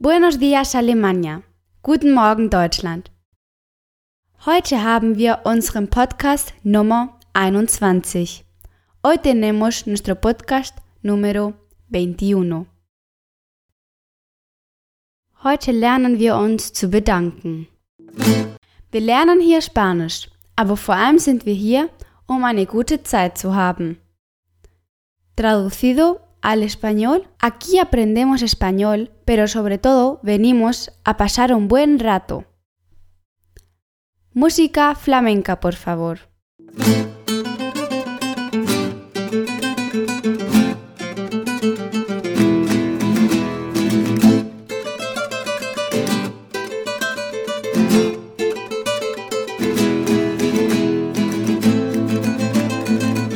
Buenos dias Alemania. Guten Morgen Deutschland. Heute haben wir unseren Podcast Nummer 21. Hoy tenemos nuestro podcast número 21. Heute lernen wir uns zu bedanken. Wir lernen hier Spanisch, aber vor allem sind wir hier, um eine gute Zeit zu haben. Traducido al español, aquí aprendemos español, pero sobre todo venimos a pasar un buen rato. Música flamenca, por favor.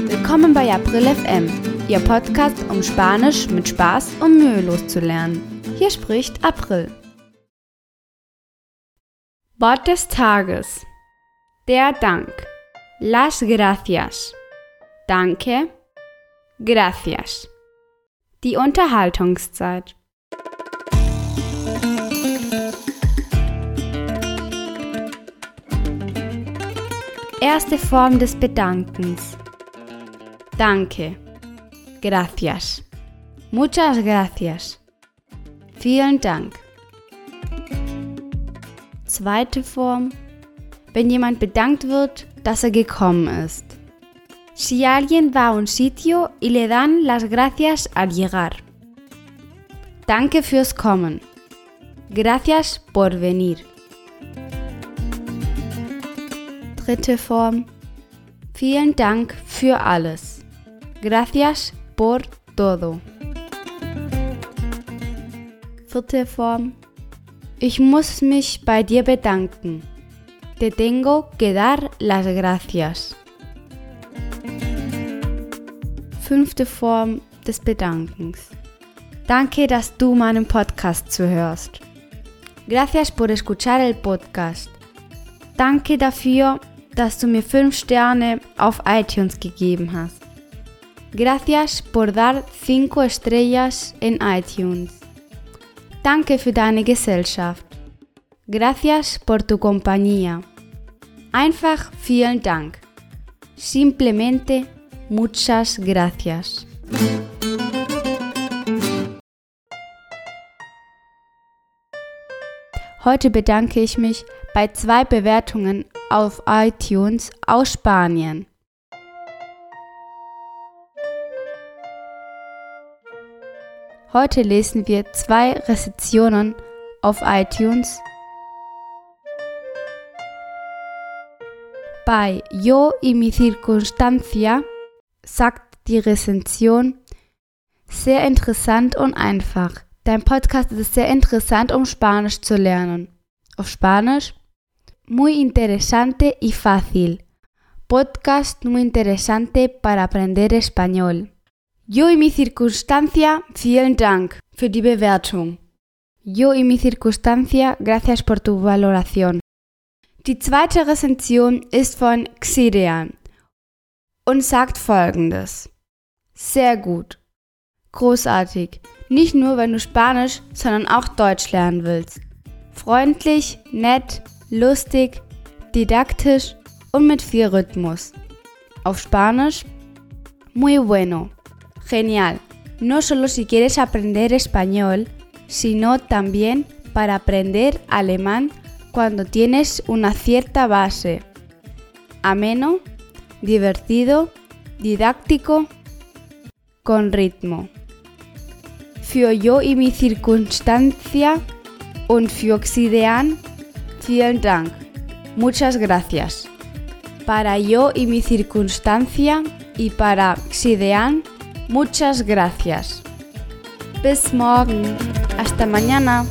Willkommen bei April FM, Ihr Podcast, um Spanisch mit Spaß und mühelos zu lernen. Hier spricht April. Wort des Tages. Der Dank. Las gracias. Danke. Gracias. Die Unterhaltungszeit. Erste Form des Bedankens. Danke. Gracias. Muchas gracias. Vielen Dank. Zweite Form. Wenn jemand bedankt wird, dass er gekommen ist. Si alguien va a un sitio y le dan las gracias al llegar. Danke fürs Kommen. Gracias por venir. Dritte Form. Vielen Dank für alles. Gracias por todo. Vierte Form. Ich muss mich bei dir bedanken. Te tengo que dar las gracias. Fünfte Form des Bedankens. Danke, dass du meinen Podcast zuhörst. Gracias por escuchar el podcast. Danke dafür, dass du mir 5 Sterne auf iTunes gegeben hast. Gracias por dar 5 estrellas en iTunes. Danke für deine Gesellschaft. Gracias por tu compañía. Einfach vielen Dank. Simplemente muchas gracias. Heute bedanke ich mich bei zwei Bewertungen auf iTunes aus Spanien. Heute lesen wir zwei Rezensionen auf iTunes. Bei Yo y mi circunstancia sagt die Rezension sehr interessant und einfach. Dein Podcast ist sehr interessant, um Spanisch zu lernen. Auf Spanisch Muy interesante y fácil. Podcast muy interesante para aprender español. Yo y mi circunstancia, vielen Dank für die Bewertung. Yo y mi circunstancia, gracias por tu valoración. Die zweite Rezension ist von Xidean und sagt folgendes. Sehr gut. Großartig. Nicht nur, wenn du Spanisch, sondern auch Deutsch lernen willst. Freundlich, nett, lustig, didaktisch und mit viel Rhythmus. Auf Spanisch, muy bueno. Genial. No solo si quieres aprender español, sino también para aprender alemán cuando tienes una cierta base. Ameno, divertido, didáctico, con ritmo. Für yo y mi circunstancia und für Oxidean, vielen Dank. Muchas gracias. Para yo y mi circunstancia y para Xidean, muchas gracias. Bis morgen. Hasta mañana.